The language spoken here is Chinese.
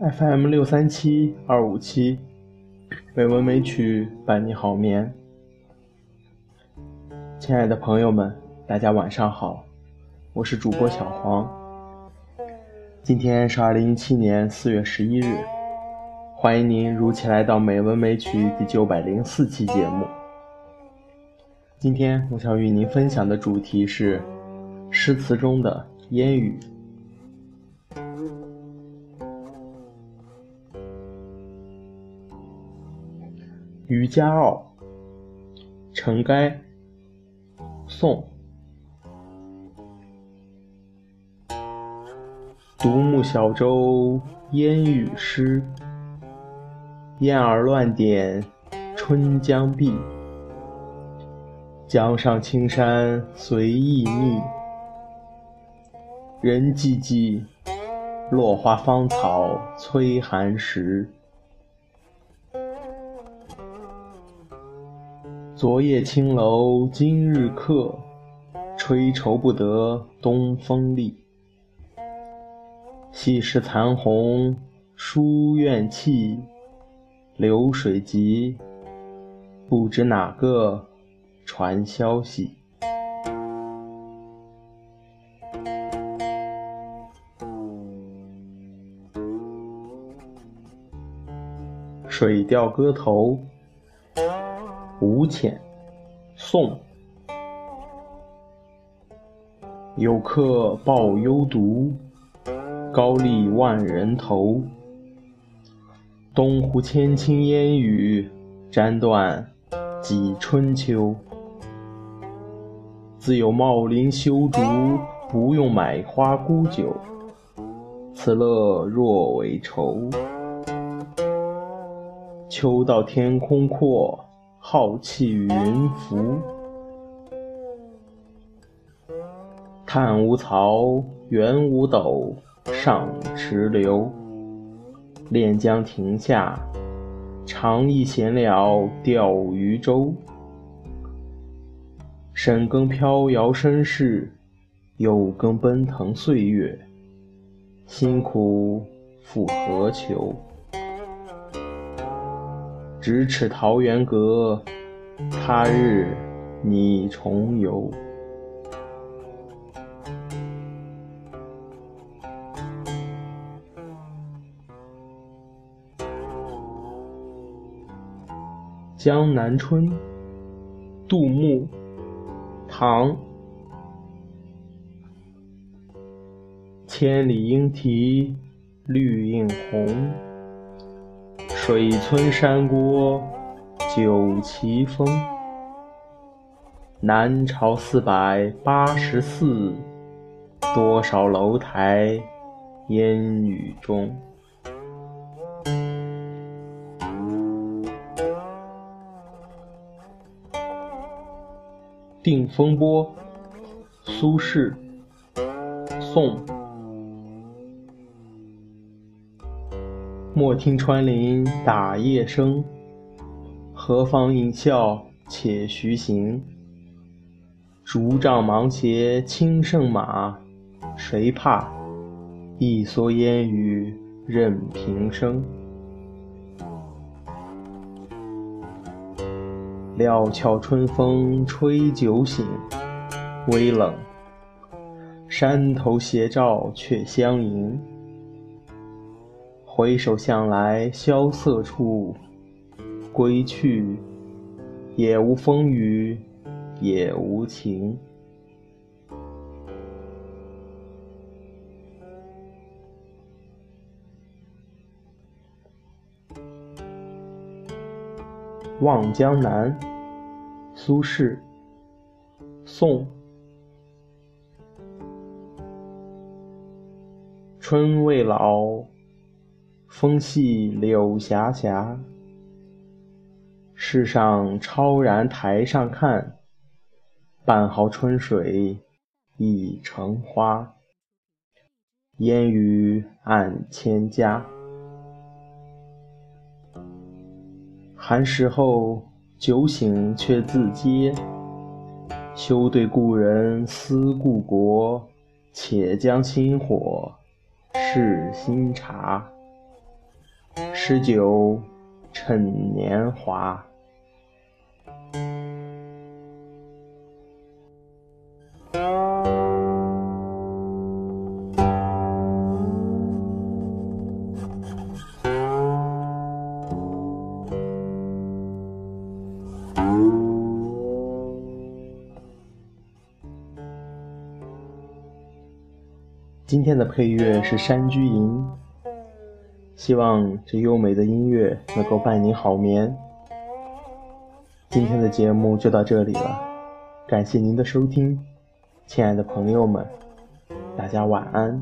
fm 六三七二五七美文美曲伴你好眠。亲爱的朋友们大家晚上好我是主播小黄。今天是二零一七年四月十一日欢迎您如期来到美文美曲第九百零四期节目。今天我想与您分享的主题是诗词中的烟雨。《渔家傲·陈该》宋独木小舟烟雨湿，燕儿乱点春江碧。江上青山随意觅，人寂寂，落花芳草催寒食。昨夜青楼今日客，吹愁不得东风力。细湿残红书院气，流水急，不知哪个传消息。《水调歌头·吴潜》宋。有客报幽独，高丽万人头。东湖千顷烟雨，沾断几春秋。自有茂林修竹，不用买花沽酒。此乐若为愁。秋到天空阔，浩气云浮。叹无槽，猿无斗，上池流。练江亭下，长忆闲聊钓渔舟。深耕飘摇身世，又耕奔腾岁月。辛苦复何求？咫尺桃源阁，他日你重游。《江南春》杜牧，唐。千里莺啼绿映红，水村山郭酒旗风。南朝四百八十寺，多少楼台烟雨中。《定风波》苏轼，宋。莫听穿林打叶声，何妨吟啸且徐行。竹杖芒鞋轻胜马，谁怕？一蓑烟雨任平生。料峭春风吹酒醒，微冷。山头斜照却相迎。回首向来萧瑟处，归去，也无风雨也无晴。《望江南》苏轼，宋。春未老，风细柳斜斜。世上超然台上看，半壕春水一城花。烟雨暗千家。寒食后，酒醒却自嗟。休对故人思故国，且将新火试新茶。诗酒趁年华。今天的配乐是《山居吟》，希望这优美的音乐能够伴你好眠。今天的节目就到这里了，感谢您的收听，亲爱的朋友们，大家晚安。